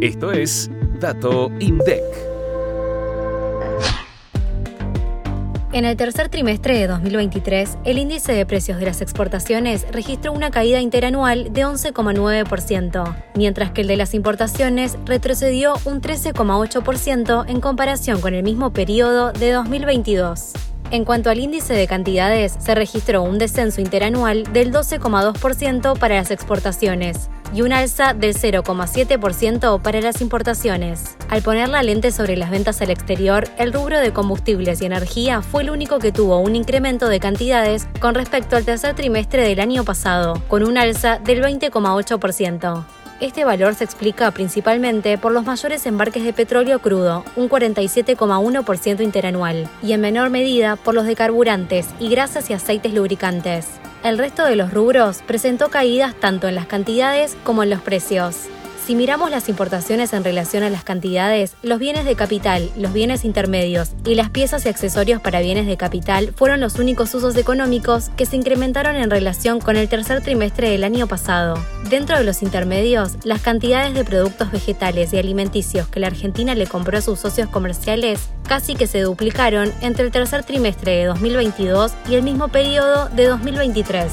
Esto es Dato INDEC. En el tercer trimestre de 2023, el índice de precios de las exportaciones registró una caída interanual de 11,9%, mientras que el de las importaciones retrocedió un 13,8% en comparación con el mismo periodo de 2022. En cuanto al índice de cantidades, se registró un descenso interanual del 12,2% para las exportaciones y un alza del 0,7% para las importaciones. Al poner la lente sobre las ventas al exterior, el rubro de combustibles y energía fue el único que tuvo un incremento de cantidades con respecto al tercer trimestre del año pasado, con un alza del 20,8%. Este valor se explica principalmente por los mayores embarques de petróleo crudo, un 47,1% interanual, y en menor medida por los de carburantes y grasas y aceites lubricantes. El resto de los rubros presentó caídas tanto en las cantidades como en los precios. Si miramos las importaciones en relación a las cantidades, los bienes de capital, los bienes intermedios y las piezas y accesorios para bienes de capital fueron los únicos usos económicos que se incrementaron en relación con el tercer trimestre del año pasado. Dentro de los intermedios, las cantidades de productos vegetales y alimenticios que la Argentina le compró a sus socios comerciales casi que se duplicaron entre el tercer trimestre de 2022 y el mismo periodo de 2023